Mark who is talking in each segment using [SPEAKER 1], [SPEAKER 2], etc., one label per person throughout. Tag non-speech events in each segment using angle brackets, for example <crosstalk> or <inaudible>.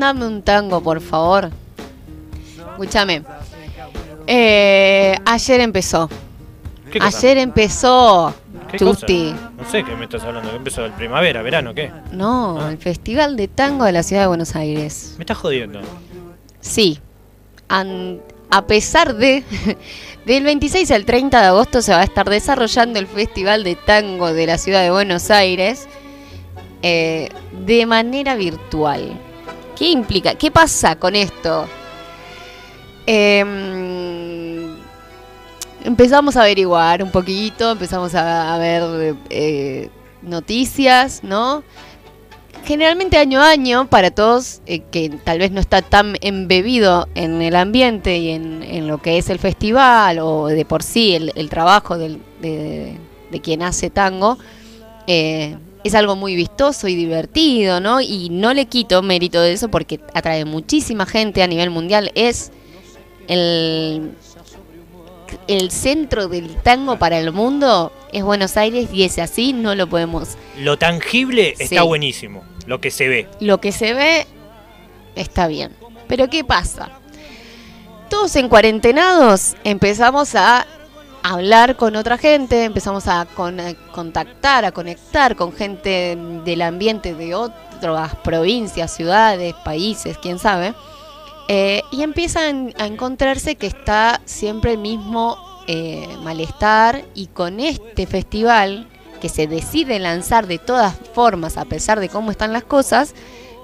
[SPEAKER 1] Mándame un tango, por favor. Escúchame. Eh, ayer empezó.
[SPEAKER 2] ¿Qué cosa?
[SPEAKER 1] Ayer empezó.
[SPEAKER 2] ¿Qué cosa? No sé qué me estás hablando. ¿Qué empezó el primavera, verano, qué?
[SPEAKER 1] No,
[SPEAKER 2] Ah.
[SPEAKER 1] el Festival de Tango de la Ciudad de Buenos Aires.
[SPEAKER 2] Me estás jodiendo.
[SPEAKER 1] Sí. An- a pesar de. <laughs> Del 26 al 30 de agosto se va a estar desarrollando el Festival de Tango de la Ciudad de Buenos Aires eh, de manera virtual. ¿Qué implica? ¿Qué pasa con esto? Em, empezamos a averiguar un poquito, empezamos a, ver eh, noticias, ¿no? Generalmente año a año, para todos eh, que tal vez no está tan embebido en el ambiente y en, en lo que es el festival o de por sí el, trabajo de, de quien hace tango, eh, es algo muy vistoso y divertido, ¿no? Y no le quito mérito de eso porque atrae muchísima gente a nivel mundial. Es el, el centro del tango para el mundo, es Buenos Aires y es así, no lo podemos
[SPEAKER 2] Lo tangible
[SPEAKER 1] Sí.
[SPEAKER 2] está buenísimo. Lo que se ve.
[SPEAKER 1] lo que se ve está bien. Pero ¿qué pasa? Todos en cuarentenados empezamos a hablar con otra gente, empezamos a a contactar, a conectar con gente del ambiente de otras provincias, ciudades, países, quién sabe. Eh, y empiezan a encontrarse que está siempre el mismo eh, malestar y con este festival que se decide lanzar de todas formas a pesar de cómo están las cosas,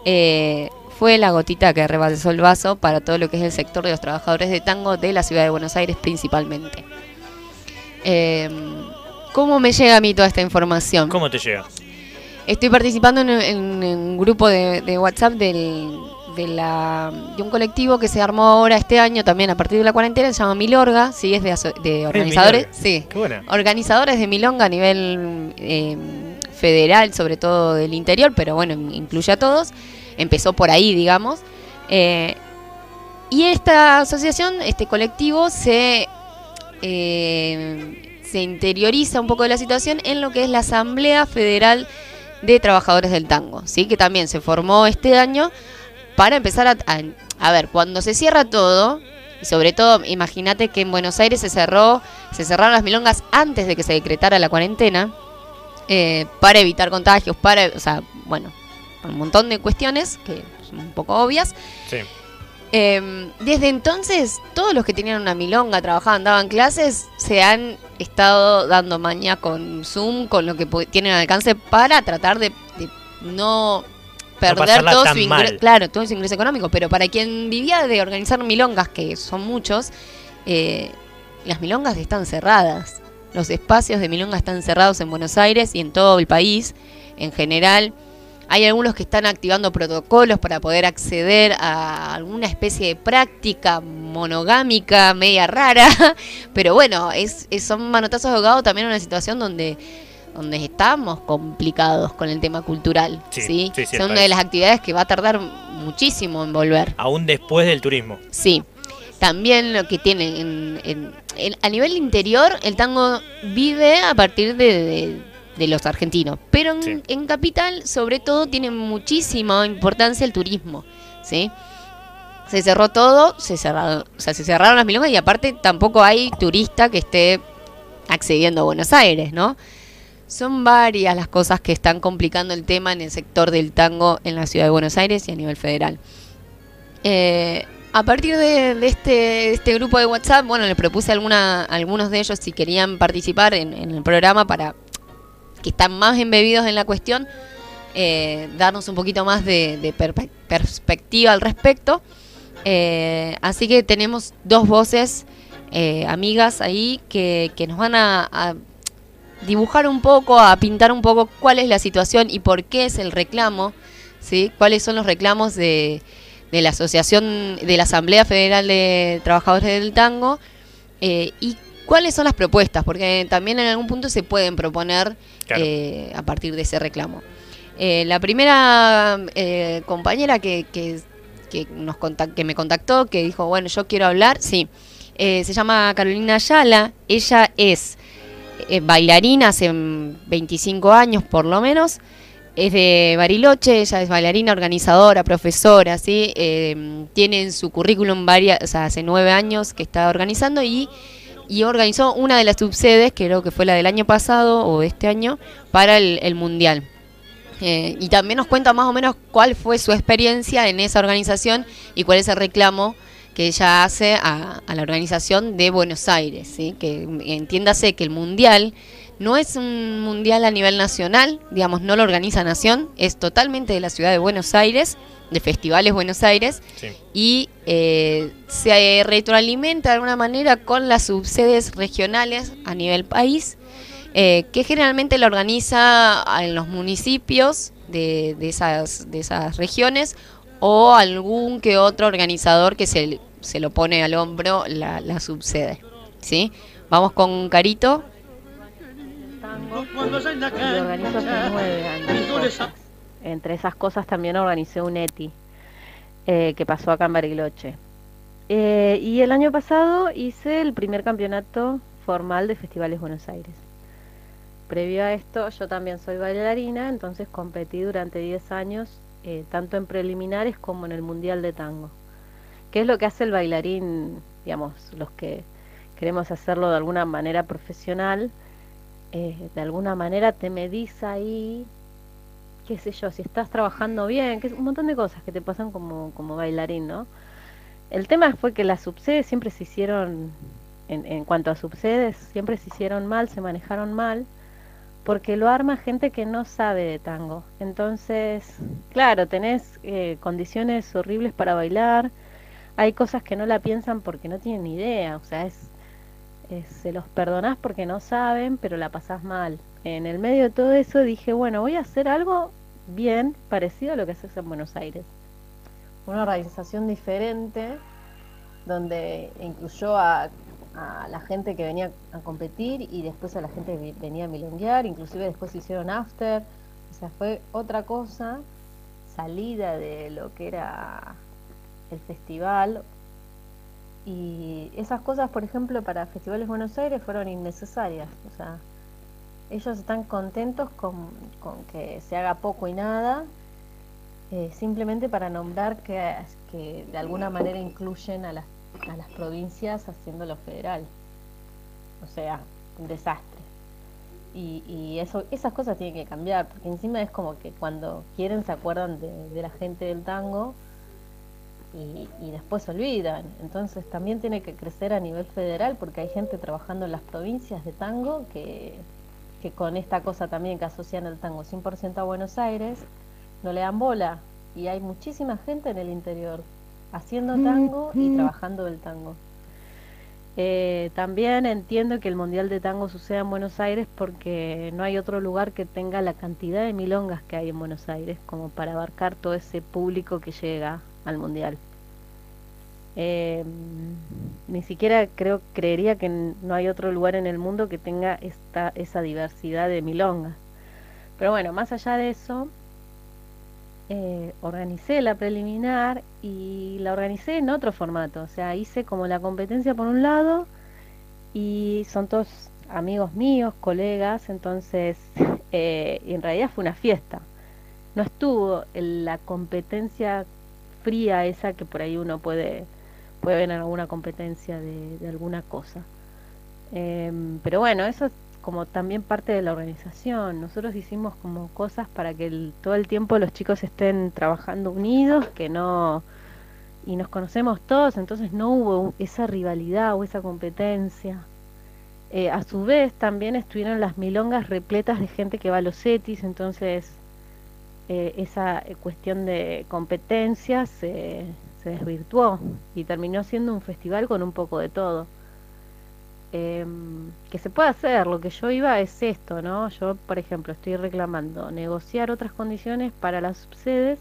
[SPEAKER 1] eh, fue la gotita que rebasó el vaso para todo lo que es el sector de los trabajadores de tango de la ciudad de Buenos Aires principalmente. Eh, ¿Cómo me llega a mí toda esta información?
[SPEAKER 2] ¿Cómo te llega?
[SPEAKER 1] Estoy participando en, en- en un grupo de, de WhatsApp del, de, la, de un colectivo que se armó ahora este año también a partir de la cuarentena, se llama Milorga, sí, es de, aso- de organizadores,
[SPEAKER 2] Milorga.
[SPEAKER 1] sí, organizadores de Milonga a nivel eh, federal, sobre todo del interior, pero bueno, incluye a todos. Empezó por ahí, digamos. Eh, y esta asociación, este colectivo, se, eh, se interioriza un poco de la situación en lo que es la Asamblea Federal de Trabajadores del Tango, ¿sí? que también se formó este año para empezar a, a, ver, cuando se cierra todo, y sobre todo, imagínate que en Buenos Aires se cerró, se cerraron las milongas antes de que se decretara la cuarentena, eh, para evitar contagios, para, o sea, bueno, un montón de cuestiones que son un poco obvias.
[SPEAKER 2] Sí.
[SPEAKER 1] Eh, desde entonces, todos los que tenían una milonga, trabajaban, daban clases, se han estado dando maña con Zoom, con lo que tienen al alcance para tratar de, de no perder
[SPEAKER 2] pasarla
[SPEAKER 1] todo su ingre-
[SPEAKER 2] mal.
[SPEAKER 1] claro, todo su ingreso económico. Pero para quien vivía de organizar milongas, que son muchos, eh, las milongas están cerradas. Los espacios de milonga están cerrados en Buenos Aires y en todo el país en general. Hay algunos que están activando protocolos para poder acceder a alguna especie de práctica monogámica media rara, <laughs> pero bueno, es, es- son manotazos de ahogado también en una situación donde, donde estamos complicados con el tema cultural.
[SPEAKER 2] Sí,
[SPEAKER 1] Sí,
[SPEAKER 2] sí,
[SPEAKER 1] una de las actividades que va a tardar muchísimo en volver.
[SPEAKER 2] Aún después del turismo.
[SPEAKER 1] Sí. También lo que tienen en, en- en- a nivel interior, el tango vive a partir de, de- de los argentinos. Pero en,
[SPEAKER 2] Sí.
[SPEAKER 1] en capital, sobre todo, tiene muchísima importancia el turismo. ¿sí? Se cerró todo, se cerraron, o sea, se cerraron las milongas y aparte tampoco hay turista que esté accediendo a Buenos Aires, ¿no? Son varias las cosas que están complicando el tema en el sector del tango en la ciudad de Buenos Aires y a nivel federal. Eh, a partir de, de este, de este grupo de WhatsApp, bueno, le propuse a alguna, algunos de ellos si querían participar en, en el programa para que están más embebidos en la cuestión, eh, darnos un poquito más de, perspectiva al respecto. Eh, así que tenemos dos voces, eh, amigas ahí, que, que nos van a, dibujar un poco, a pintar un poco cuál es la situación y por qué es el reclamo, ¿sí? cuáles son los reclamos de, de la Asociación, de la Asamblea Federal de Trabajadores del Tango y cuáles son las propuestas, porque también en algún punto se pueden proponer
[SPEAKER 2] Claro.
[SPEAKER 1] eh, a partir de ese reclamo. Eh, la primera eh, compañera que, que, que nos contac- que me contactó, que dijo, bueno, yo quiero hablar, sí, se llama Carolina Ayala, ella es bailarina hace mm, 25 años por lo menos, es de Bariloche, ella es bailarina, organizadora, profesora, ¿sí? Tiene en su currículum varias, o sea, hace nueve años que está organizando y, y organizó una de las subsedes, que creo que fue la del año pasado o este año, para el, el Mundial. Eh, y también nos cuenta más o menos cuál fue su experiencia en esa organización y cuál es el reclamo que ella hace a, a la organización de Buenos Aires, ¿sí? que entiéndase que el Mundial no es un mundial a nivel nacional, digamos, no lo organiza Nación, es totalmente de la ciudad de Buenos Aires, de Festivales Buenos Aires,
[SPEAKER 2] Sí.
[SPEAKER 1] y eh, se retroalimenta de alguna manera con las subsedes regionales a nivel país, eh, que generalmente lo organiza en los municipios de, de esas, de esas regiones o algún que otro organizador que se, se lo pone al hombro la, la subsede. ¿sí? Vamos con Carito.
[SPEAKER 3] Tango y organizo hace nueve años. Entre esas cosas también organicé un ETI eh, que pasó acá en Bariloche. Eh, y el año pasado hice el primer campeonato formal de Festivales Buenos Aires. Previo a esto, yo también soy bailarina, entonces competí durante 10 años, eh, tanto en preliminares como en el Mundial de Tango. ¿Qué es lo que hace el bailarín, digamos, los que queremos hacerlo de alguna manera profesional? Eh, de alguna manera te medís ahí, qué sé yo, si estás trabajando bien, que es un montón de cosas que te pasan como, como bailarín, ¿no? El tema fue que las subsedes siempre se hicieron, en, en cuanto a subsedes, siempre se hicieron mal, se manejaron mal, porque lo arma gente que no sabe de tango. Entonces, claro, tenés eh, condiciones horribles para bailar, hay cosas que no la piensan porque no tienen idea, o sea, es eh, se los perdonás porque no saben, pero la pasás mal. En el medio de todo eso dije, bueno, voy a hacer algo bien parecido a lo que haces en Buenos Aires. Una organización diferente donde incluyó a, la gente que venía a competir y después a la gente que venía a milonguear, inclusive después hicieron after. O sea, fue otra cosa, salida de lo que era el festival, y esas cosas, por ejemplo, para Festivales Buenos Aires fueron innecesarias. O sea, ellos están contentos con, con que se haga poco y nada, eh, simplemente para nombrar que, que de alguna manera incluyen a las, a las provincias haciéndolo federal. O sea, un desastre. Y, y eso, esas cosas tienen que cambiar, porque encima es como que cuando quieren se acuerdan de, de la gente del tango y, y después se olvidan. Entonces también tiene que crecer a nivel federal porque hay gente trabajando en las provincias de tango que, que con esta cosa también que asocian el tango 100% a Buenos Aires no le dan bola. Y hay muchísima gente en el interior haciendo tango y trabajando el tango. Eh, también entiendo que el Mundial de Tango suceda en Buenos Aires porque no hay otro lugar que tenga la cantidad de milongas que hay en Buenos Aires como para abarcar todo ese público que llega al Mundial. Eh, ni siquiera creo, creería que no hay otro lugar en el mundo que tenga esta, esa diversidad de milongas. Pero bueno, más allá de eso, eh, organicé la preliminar y la organicé en otro formato. O sea, hice como la competencia por un lado y son todos amigos míos, colegas, entonces, <laughs> eh, en realidad fue una fiesta. No estuvo en la competencia fría esa que por ahí uno puede, puede ver alguna competencia de, alguna cosa. Em, pero bueno, eso es como también parte de la organización. Nosotros hicimos como cosas para que el- todo el tiempo los chicos estén trabajando unidos, que no y nos conocemos todos, entonces no hubo esa rivalidad o esa competencia. Eh, a su vez también estuvieron las milongas repletas de gente que va a los ETIs, entonces eh, esa cuestión de competencia se, se desvirtuó y terminó siendo un festival con un poco de todo. Em, que se puede hacer, lo que yo iba es esto, ¿no? Yo, por ejemplo, estoy reclamando negociar otras condiciones para las subsedes,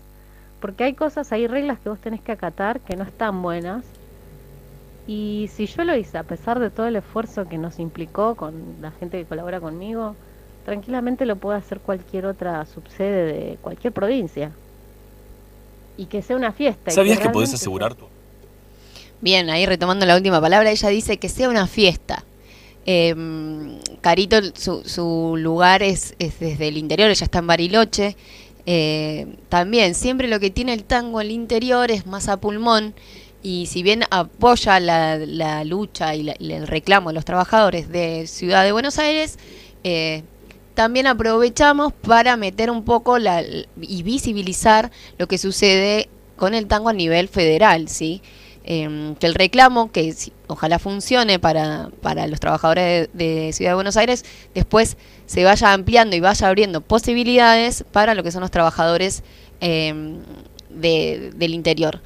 [SPEAKER 3] porque hay cosas, hay reglas que vos tenés que acatar que no están buenas. Y si yo lo hice, a pesar de todo el esfuerzo que nos implicó con la gente que colabora conmigo, tranquilamente lo puede hacer cualquier otra subsede de cualquier provincia. Y que sea una fiesta. y
[SPEAKER 4] ¿Sabías que podés
[SPEAKER 3] realmente
[SPEAKER 4] asegurar tu...
[SPEAKER 1] Bien, ahí retomando la última palabra, ella dice que sea una fiesta. Eh, Carito, su, su lugar es, es desde el interior, ella está en Bariloche. eh, también siempre lo que tiene el tango al interior es más a pulmón y si bien apoya la, lucha y, el reclamo de los trabajadores de Ciudad de Buenos Aires, eh, también aprovechamos para meter un poco y visibilizar lo que sucede con el tango a nivel federal, ¿sí? Em, que el reclamo, que ojalá funcione para, para los trabajadores de, Ciudad de Buenos Aires, después se vaya ampliando y vaya abriendo posibilidades para lo que son los trabajadores em, del interior.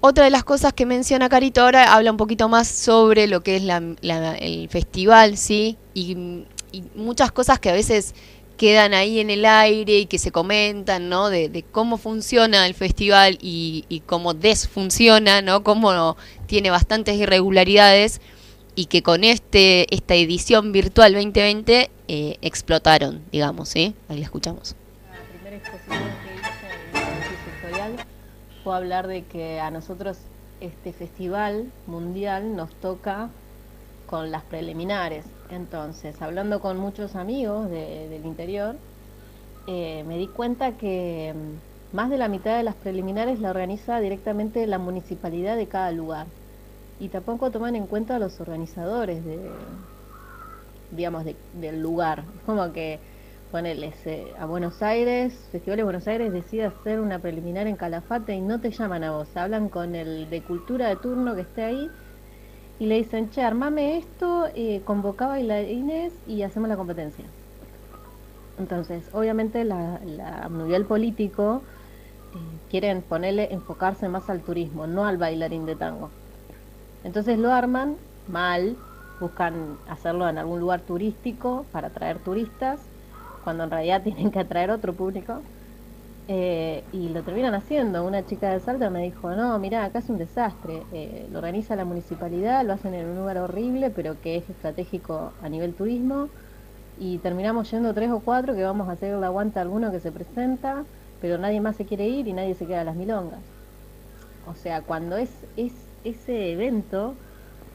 [SPEAKER 1] Otra de las cosas que menciona Carito ahora habla un poquito más sobre lo que es el festival, ¿sí? Y, y muchas cosas que a veces quedan ahí en el aire y que se comentan, ¿no? De, cómo funciona el festival y, cómo desfunciona, ¿no? Cómo tiene bastantes irregularidades y que con este esta edición virtual 2020 eh, explotaron, digamos, ¿sí? Ahí la escuchamos.
[SPEAKER 3] La primera exposición que hice en el fue hablar de que a nosotros este festival mundial nos toca con las preliminares. Entonces, hablando con muchos amigos del interior, eh, me di cuenta que mm, más de la mitad de las preliminares la organiza directamente la municipalidad de cada lugar. Y tampoco toman en cuenta los organizadores de, digamos, del lugar. Como que ponerles a Buenos Aires, Festival de Buenos Aires decide hacer una preliminar en Calafate y no te llaman a vos, hablan con el de cultura de turno que esté ahí y le dicen, che, armame esto, eh, convoca bailarines y hacemos la competencia. Entonces, obviamente la, la nivel político eh, quieren ponerle, enfocarse más al turismo, no al bailarín de tango. Entonces lo arman mal, buscan hacerlo en algún lugar turístico para atraer turistas, cuando en realidad <laughs> tienen que atraer otro público. Eh, y lo terminan haciendo. Una chica de Salta me dijo, no, mira, acá es un desastre. Eh, lo organiza la municipalidad, lo hacen en un lugar horrible, pero que es estratégico a nivel turismo. Y terminamos yendo tres o cuatro que vamos a hacer la aguanta alguno que se presenta, pero nadie más se quiere ir y nadie se queda a las milongas. O sea, cuando es, es ese evento,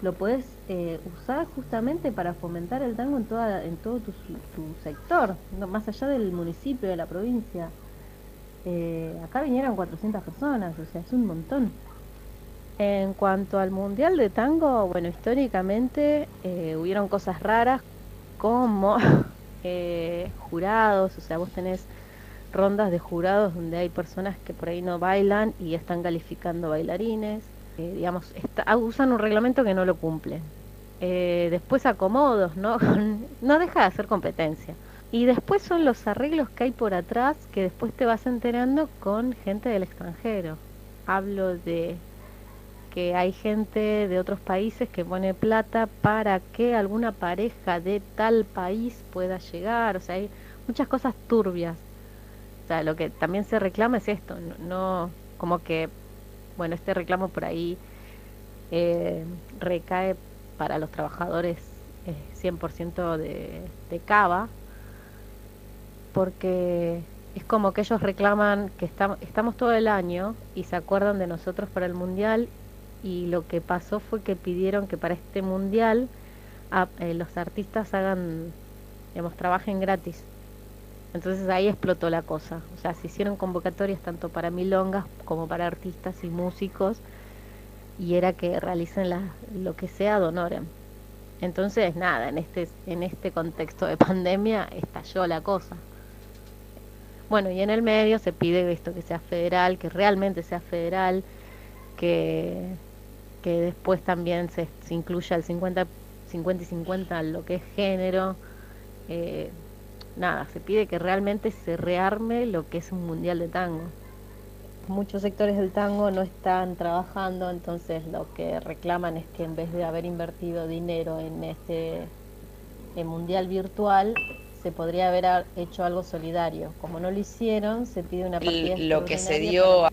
[SPEAKER 3] lo puedes eh, usar justamente para fomentar el tango en, toda, en todo tu, tu sector, más allá del municipio, de la provincia. Eh, acá vinieron 400 personas, o sea, es un montón. En cuanto al Mundial de Tango, bueno, históricamente eh, hubieron cosas raras como <laughs> eh, jurados, o sea, vos tenés rondas de jurados donde hay personas que por ahí no bailan y están calificando bailarines, digamos, usan un reglamento que no lo cumple. después acomodos, ¿no? <laughs> no deja de hacer competencia. Y después son los arreglos que hay por atrás que después te vas enterando con gente del extranjero. Hablo de que hay gente de otros países que pone plata para que alguna pareja de tal país pueda llegar. O sea, hay muchas cosas turbias. O sea, lo que también se reclama es esto, no, como que, bueno, este reclamo por ahí eh, recae para los trabajadores eh, 100% de, de Cava, porque es como que ellos reclaman que estamos todo el año y se acuerdan de nosotros para el mundial y lo que pasó fue que pidieron que para este mundial eh, los artistas hagan, digamos, trabajen gratis. Entonces ahí explotó la cosa. O sea, se hicieron convocatorias tanto para milongas como para artistas y músicos y era que realicen la, lo que sea donoren. Entonces, nada, en este, en este contexto de pandemia estalló la cosa. Bueno, y en el medio se pide esto que sea federal, que realmente sea federal, que, que después también se, incluya el 50, 50 y 50 lo que es género. Eh, nada, se pide que realmente se rearme lo que es un mundial de tango. Muchos sectores del tango no están trabajando, entonces lo que reclaman es que en vez de haber invertido dinero en este mundial virtual, se podría haber hecho algo solidario. Como no lo hicieron, se pide una partida
[SPEAKER 1] lo que se dio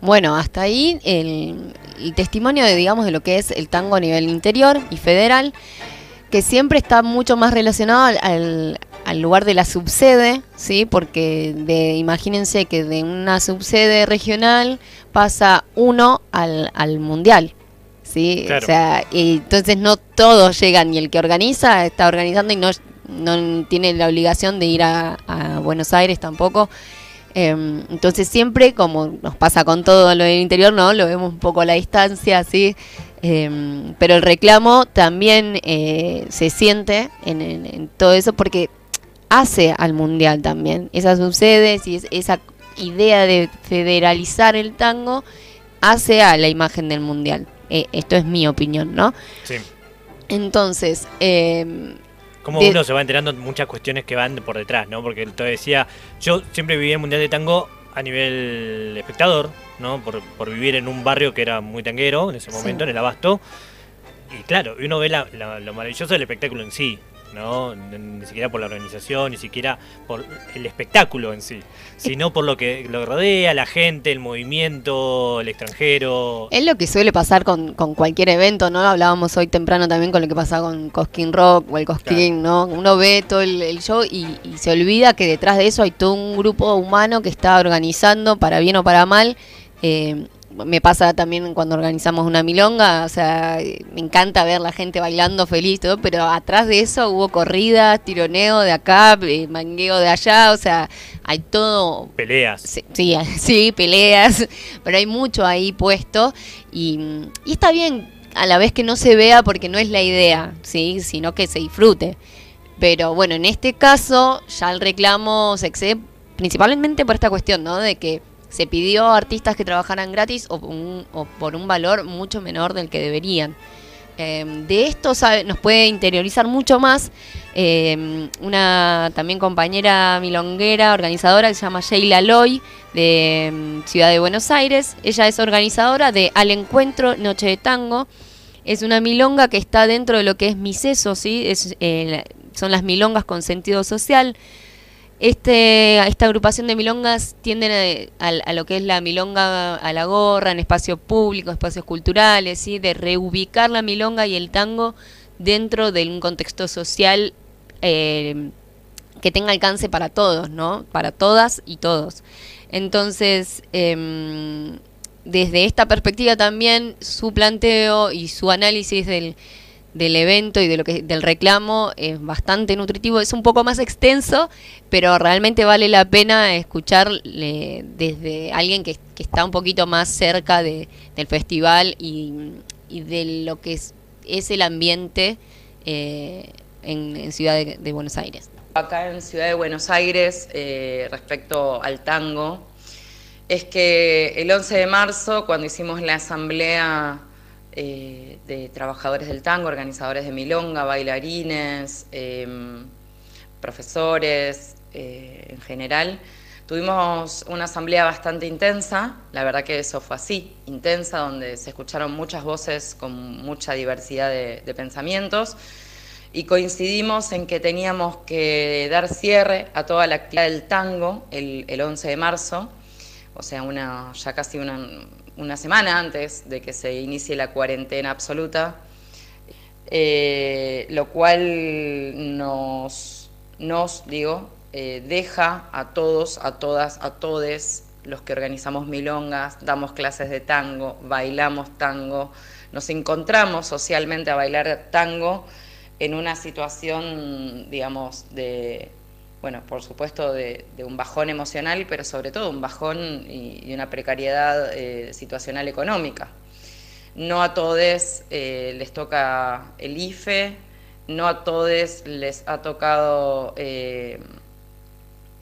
[SPEAKER 1] bueno, hasta ahí el, testimonio de, digamos, de lo que es el tango a nivel interior y federal, que siempre está mucho más relacionado al, al lugar de la subsede, ¿sí? Porque de, imagínense que de una subsede regional pasa uno al, al mundial. ¿Sí? O sea, y entonces no todos llegan y el que organiza está organizando y no no tiene la obligación de ir a, a Buenos Aires tampoco. Em, entonces siempre, como nos pasa con todo lo del interior, ¿no? Lo vemos un poco a la distancia, así. Em, pero el reclamo también eh, se siente en, en, todo eso porque hace al mundial también. Esas subsedes y esa idea de federalizar el tango hace a la imagen del mundial. Eh, esto es mi opinión, ¿no?
[SPEAKER 2] Sí.
[SPEAKER 1] Entonces, eh,
[SPEAKER 2] como uno se va enterando de muchas cuestiones que van por detrás, ¿no? Porque te decía, yo siempre viví el Mundial de Tango a nivel espectador, ¿no? Por, por vivir en un barrio que era muy tanguero en ese momento, en el Abasto. Y claro, uno ve lo maravilloso del espectáculo en sí, ¿no? Ni siquiera por la organización, ni siquiera por el espectáculo en sí, sino por lo que lo rodea, la gente, el movimiento, el extranjero.
[SPEAKER 1] Es lo que suele pasar con, cualquier evento, ¿no? Hablábamos hoy temprano también con lo que pasa con Cosquín Rock o el Cosquín, ¿no? Uno ve todo el, show y, y, se olvida que detrás de eso hay todo un grupo humano que está organizando, para bien o para mal, eh, me pasa también cuando organizamos una milonga, o sea, me encanta ver la gente bailando feliz, todo, pero atrás de eso hubo corridas, tironeo de acá, eh, mangueo de allá, o sea, hay todo...
[SPEAKER 2] Peleas.
[SPEAKER 1] Sí, <laughs> sí, peleas, pero hay mucho ahí puesto y, y, está bien a la vez que no se vea porque no es la idea, ¿sí? sino que se disfrute. Pero bueno, en este caso ya el reclamo se excede principalmente por esta cuestión, ¿no? De que se pidió a artistas que trabajaran gratis o, por un valor mucho menor del que deberían. Em, de esto nos puede interiorizar mucho más em, una también compañera milonguera, organizadora que se llama Sheila Loy de em, Ciudad de Buenos Aires. Ella es organizadora de Al Encuentro Noche de Tango. Es una milonga que está dentro de lo que es Miseso, ¿sí? Es, eh, son las milongas con sentido social. Este, esta agrupación de milongas tienden a, lo que es la milonga a la gorra, en espacios públicos, espacios culturales, ¿sí? de reubicar la milonga y el tango dentro de un contexto social eh, que tenga alcance para todos, ¿no? Para todas y todos. Entonces, em, desde esta perspectiva también su planteo y su análisis del del evento y de lo que del reclamo es bastante nutritivo, es un poco más extenso, pero realmente vale la pena escuchar desde alguien que, está un poquito más cerca de, del festival y, de lo que es, es el ambiente eh, en, Ciudad de, Buenos Aires.
[SPEAKER 4] Acá en Ciudad de Buenos Aires, eh, respecto al tango, es que el 11 de marzo, cuando hicimos la asamblea eh, de trabajadores del tango, organizadores de milonga, bailarines, em, profesores eh, en general. Tuvimos una asamblea bastante intensa, la verdad que eso fue así, intensa, donde se escucharon muchas voces con mucha diversidad de, pensamientos y coincidimos en que teníamos que dar cierre a toda la actividad del tango el, el 11 de marzo, o sea, una, ya casi una, una semana antes de que se inicie la cuarentena absoluta, eh, lo cual nos, nos digo, eh, deja a todos, a todas, a todes los que organizamos milongas, damos clases de tango, bailamos tango, nos encontramos socialmente a bailar tango en una situación, digamos, de bueno, por supuesto de, un bajón emocional, pero sobre todo un bajón y, una precariedad eh, situacional económica. No a todos eh, les toca el IFE, no a todos les ha tocado eh,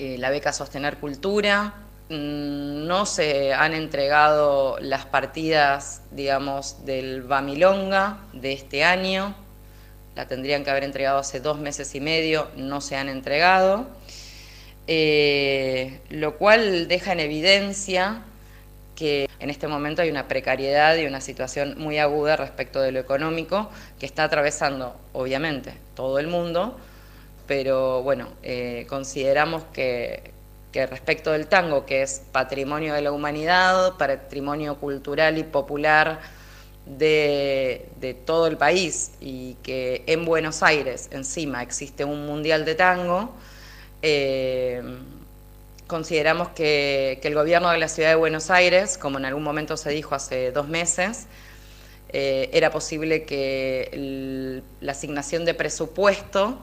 [SPEAKER 4] la beca Sostener Cultura, mm, no se han entregado las partidas, digamos, del Bamilonga de este año, la tendrían que haber entregado hace dos meses y medio, no se han entregado, eh, lo cual deja en evidencia que en este momento hay una precariedad y una situación muy aguda respecto de lo económico que está atravesando, obviamente, todo el mundo, pero bueno, eh, consideramos que, que respecto del tango, que es patrimonio de la humanidad, patrimonio cultural y popular, de, todo el país y que en Buenos Aires encima existe un mundial de tango, eh, consideramos que, el gobierno de la ciudad de Buenos Aires, como en algún momento se dijo hace dos meses, eh, era posible que la asignación de presupuesto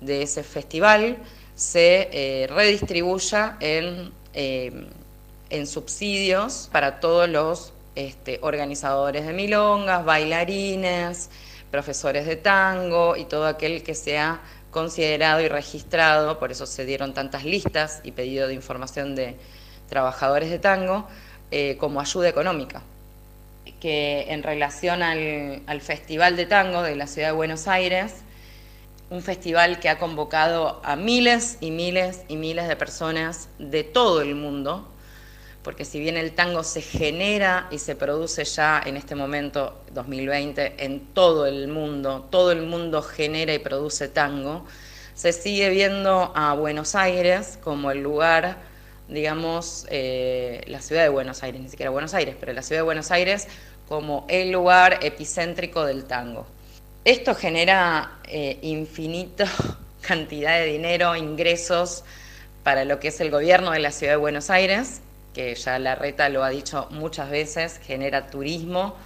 [SPEAKER 4] de ese festival se eh, redistribuya en, en, subsidios para todos los este, organizadores de milongas, bailarines, profesores de tango y todo aquel que sea considerado y registrado, por eso se dieron tantas listas y pedido de información de trabajadores de tango, eh, como ayuda económica. Que en relación al, al Festival de Tango de la Ciudad de Buenos Aires, un festival que ha convocado a miles y miles y miles de personas de todo el mundo, porque si bien el tango se genera y se produce ya en este momento, 2020, en todo el mundo, todo el mundo genera y produce tango, se sigue viendo a Buenos Aires como el lugar, digamos, eh, la ciudad de Buenos Aires, ni siquiera Buenos Aires, pero la ciudad de Buenos Aires como el lugar epicéntrico del tango. Esto genera eh, infinita <laughs> cantidad de dinero, ingresos para lo que es el gobierno de la ciudad de Buenos Aires, que ya la reta lo ha dicho muchas veces, genera turismo,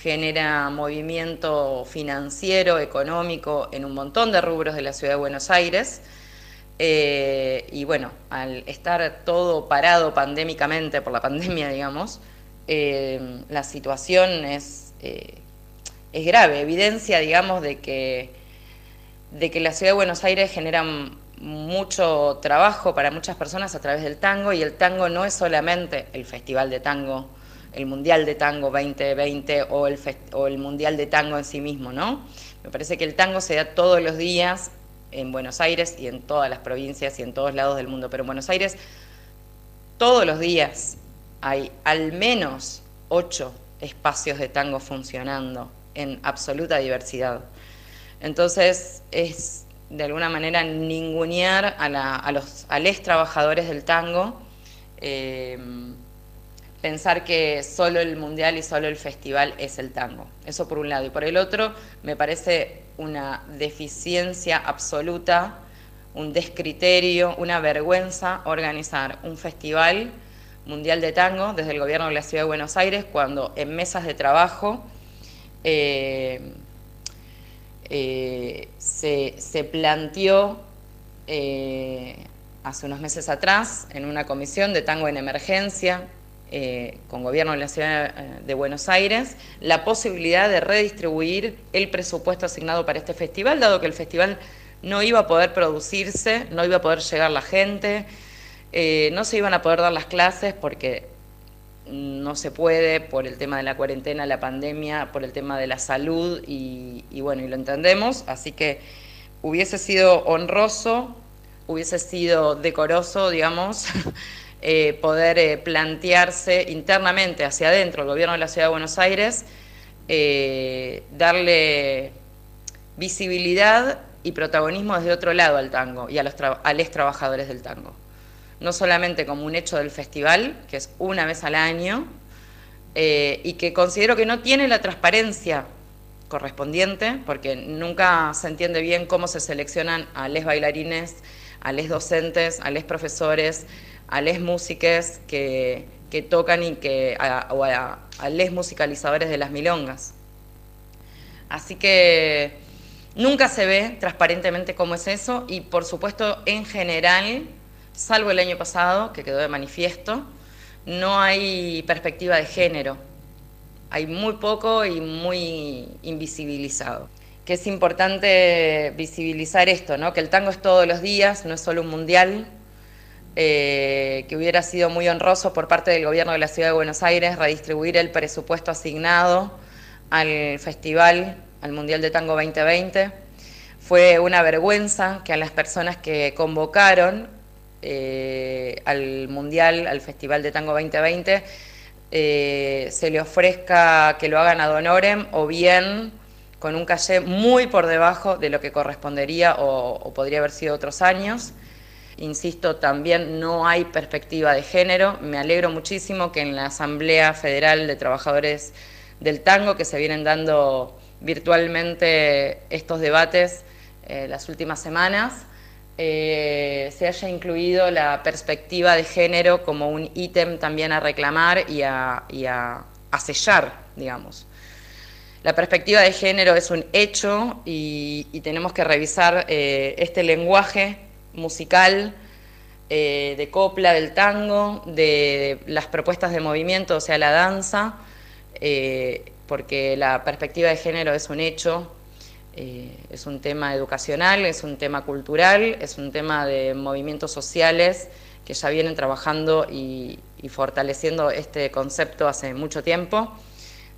[SPEAKER 4] genera movimiento financiero, económico en un montón de rubros de la ciudad de Buenos Aires. Eh, y bueno, al estar todo parado pandémicamente por la pandemia, digamos, eh, la situación es, eh, es grave, evidencia, digamos, de que, de que la ciudad de Buenos Aires genera mucho trabajo para muchas personas a través del tango y el tango no es solamente el Festival de Tango, el Mundial de Tango 2020 o el, o el Mundial de Tango en sí mismo, ¿no? Me parece que el tango se da todos los días en Buenos Aires y en todas las provincias y en todos lados del mundo, pero en Buenos Aires todos los días hay al menos ocho espacios de tango funcionando en absoluta diversidad. Entonces es de alguna manera ningunear a, los ales trabajadores del tango, eh, pensar que solo el mundial y solo el festival es el tango. Eso por un lado. Y por el otro, me parece una deficiencia absoluta, un descriterio, una vergüenza organizar un festival mundial de tango desde el gobierno de la Ciudad de Buenos Aires cuando en mesas de trabajo eh, eh, se, planteó eh, hace unos meses atrás en una comisión de tango en emergencia eh, con gobierno de la ciudad de Buenos Aires la posibilidad de redistribuir el presupuesto asignado para este festival, dado que el festival no iba a poder producirse, no iba a poder llegar la gente, no se iban a poder dar las clases porque no se puede por el tema de la cuarentena, la pandemia, por el tema de la salud y, bueno, y lo entendemos, así que hubiese sido honroso, hubiese sido decoroso, digamos, <laughs> eh, poder eh, plantearse internamente hacia adentro el gobierno de la Ciudad de Buenos Aires, eh, darle visibilidad y protagonismo desde otro lado al tango y a los, a los trabajadores del tango no solamente como un hecho del festival, que es una vez al año, eh, y que considero que no tiene la transparencia correspondiente, porque nunca se entiende bien cómo se seleccionan a les bailarines, a les docentes, a les profesores, a les músiques que, tocan y que, o a, a les musicalizadores de las milongas. Así que nunca se ve transparentemente cómo es eso y por supuesto en general salvo el año pasado, que quedó de manifiesto, no hay perspectiva de género. Hay muy poco y muy invisibilizado. Que es importante visibilizar esto, ¿no? que el tango es todos los días, no es solo un mundial, eh, que hubiera sido muy honroso por parte del gobierno de la Ciudad de Buenos Aires redistribuir el presupuesto asignado al festival, al Mundial de Tango 2020. Fue una vergüenza que a las personas que convocaron eh, al Mundial, al Festival de Tango 2020, eh, se le ofrezca que lo hagan ad honorem o bien con un calle muy por debajo de lo que correspondería o, podría haber sido otros años. Insisto, también no hay perspectiva de género. Me alegro muchísimo que en la Asamblea Federal de Trabajadores del Tango, que se vienen dando virtualmente estos debates eh, las últimas semanas, eh, se haya incluido la perspectiva de género como un ítem también a reclamar y a, sellar, digamos. La perspectiva de género es un hecho y, tenemos que revisar eh, este lenguaje musical eh, de copla, del tango, de las propuestas de movimiento, o sea, la danza, porque la perspectiva de género es un hecho, es un tema educacional, es un tema cultural, es un tema de movimientos sociales que ya vienen trabajando y fortaleciendo este concepto hace mucho tiempo.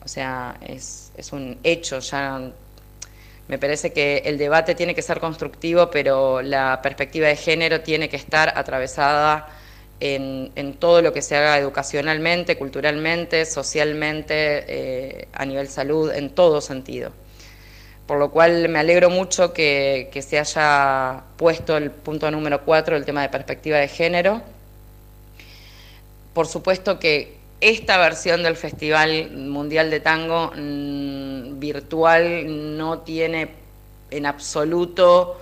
[SPEAKER 4] O sea, es, un hecho, ya me parece que el debate tiene que ser constructivo, pero la perspectiva de género tiene que estar atravesada en, todo lo que se haga educacionalmente, culturalmente, socialmente, eh, a nivel salud, en todo sentido. Por lo cual me alegro mucho que, se haya puesto el punto número cuatro, el tema de perspectiva de género. Por supuesto que esta versión del Festival Mundial de Tango mm, virtual no tiene en absoluto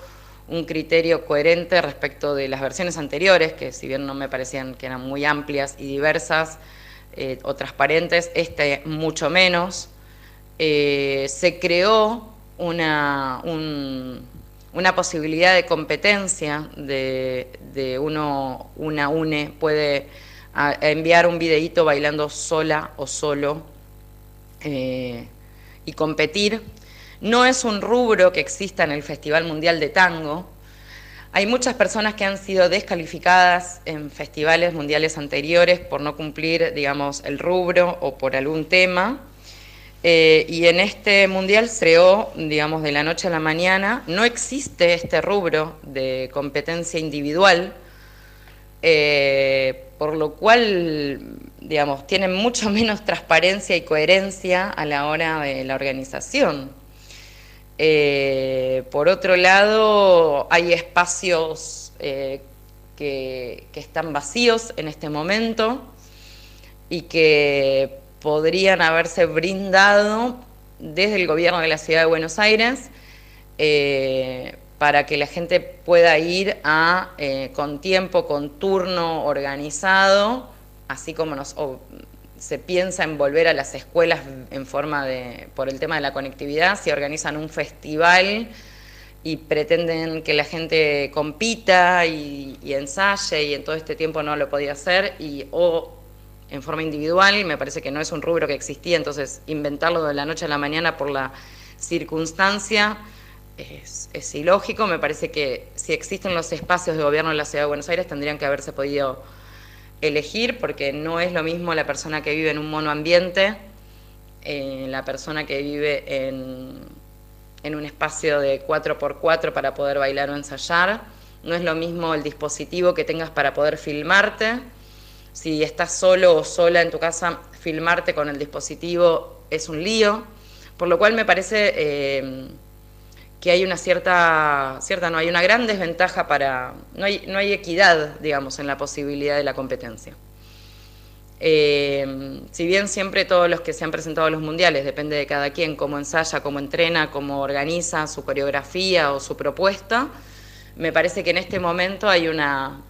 [SPEAKER 4] un criterio coherente respecto de las versiones anteriores, que si bien no me parecían que eran muy amplias y diversas eh, o transparentes, este mucho menos. Eh, se creó una, una posibilidad de competencia de, de uno, una UNE puede enviar un videíto bailando sola o solo eh, y competir. No es un rubro que exista en el Festival Mundial de Tango. Hay muchas personas que han sido descalificadas en festivales mundiales anteriores por no cumplir, digamos, el rubro o por algún tema. Eh, y en este mundial creó, digamos, de la noche a la mañana. No existe este rubro de competencia individual, eh, por lo cual, digamos, tienen mucho <laughs> menos transparencia y coherencia a la hora de la organización. Eh, por otro lado, hay espacios que, que están vacíos en este momento y que podrían haberse brindado desde el gobierno de la ciudad de Buenos Aires para que la gente pueda ir a, eh, con tiempo, con turno organizado, así como se piensa en volver a las escuelas en forma de, por el tema de la conectividad, si organizan un festival y pretenden que la gente compita y, ensaye y en todo este tiempo no lo podía hacer, y, o en forma individual, me parece que no es un rubro que existía, entonces inventarlo de la noche a la mañana por la circunstancia es, ilógico. Me parece que si existen los espacios de gobierno en la Ciudad de Buenos Aires tendrían que haberse podido elegir porque no es lo mismo la persona que vive en un monoambiente, eh, la persona que vive en, en un espacio de 4x4 para poder bailar o ensayar. No es lo mismo el dispositivo que tengas para poder filmarte. Si estás solo o sola en tu casa, filmarte con el dispositivo es un lío. Por lo cual me parece eh, que hay una cierta, cierta, no, hay una gran desventaja para, no hay, no hay equidad, digamos, en la posibilidad de la competencia. Eh, si bien siempre todos los que se han presentado a los mundiales, depende de cada quien, cómo ensaya, cómo entrena, cómo organiza su coreografía o su propuesta, me parece que en este momento hay una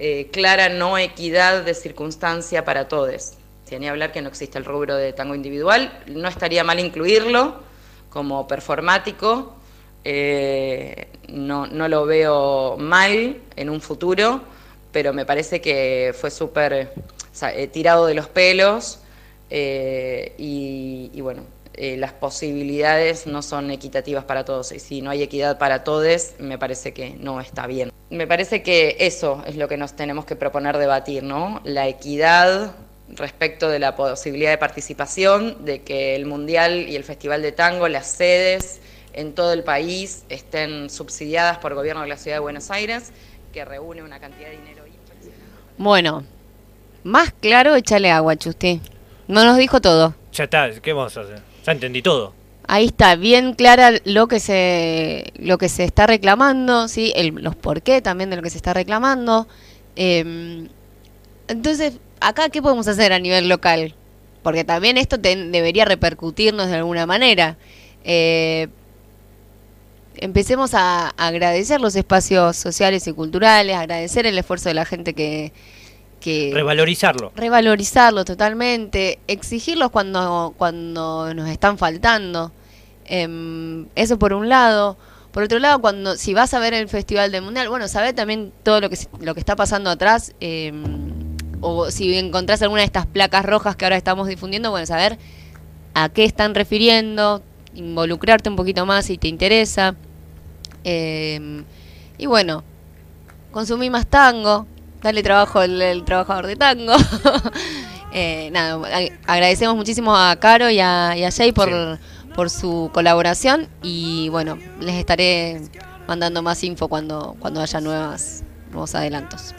[SPEAKER 4] eh, clara no equidad de circunstancia para todos. Si ni hablar que no existe el rubro de tango individual, no estaría mal incluirlo, como performático, eh, no, no, lo veo mal en un futuro, pero me parece que fue súper eh, tirado de los pelos y, bueno, las posibilidades no son equitativas para todos y si no hay equidad para todos, me parece que no está bien. Me parece que eso es lo que nos tenemos que proponer debatir, ¿no? La equidad respecto de la posibilidad de participación, de que el Mundial y el Festival de Tango, las sedes en todo el país estén subsidiadas por el gobierno de la Ciudad de Buenos Aires, que reúne una cantidad de dinero impresionante.
[SPEAKER 1] Bueno, más claro, échale agua, Chusti. No nos dijo todo.
[SPEAKER 2] Ya está, ¿qué vamos a hacer? Entendí todo.
[SPEAKER 1] Ahí está, bien clara lo que se lo que se está reclamando, sí, los por qué también de lo que se está reclamando. Em, entonces, acá, ¿qué podemos hacer a nivel local? Porque también esto debería repercutirnos de alguna manera. Eh, empecemos a agradecer los espacios sociales y culturales, agradecer el esfuerzo de la gente que, que
[SPEAKER 2] Revalorizarlo.
[SPEAKER 1] revalorizarlo totalmente, exigirlos cuando, cuando nos están faltando. Em, eso por un lado. Por otro lado, cuando si vas a ver el Festival del Mundial, bueno, saber también todo lo que, lo que está pasando atrás. em, o si encontrás alguna de estas placas rojas que ahora estamos difundiendo, bueno, saber a qué están refiriendo, involucrarte un poquito más si te interesa. Em, y bueno, consumí más tango, dale trabajo al el trabajador de tango. <laughs> Eh, nada, agradecemos muchísimo a Caro y a, y a Jay por, por su colaboración y bueno, les estaré mandando más info cuando, cuando haya nuevas, nuevos adelantos.